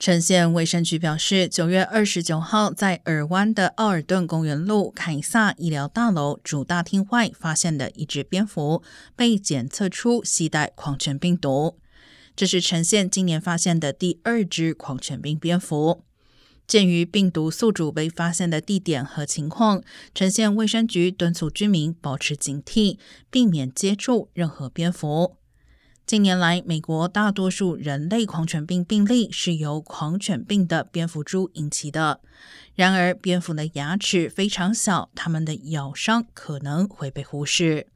城县卫生局表示，九月二十九号在尔湾的奥尔顿公园路凯撒医疗大楼主大厅外发现的一只蝙蝠，被检测出携带狂犬病毒。这是城县今年发现的第二只狂犬病蝙蝠。鉴于病毒宿主被发现的地点和情况，城县卫生局敦促居民保持警惕，避免接触任何蝙蝠。近年来，美国大多数人类狂犬病病例是由狂犬病的蝙蝠株引起的。然而，蝙蝠的牙齿非常小，它们的咬伤可能会被忽视。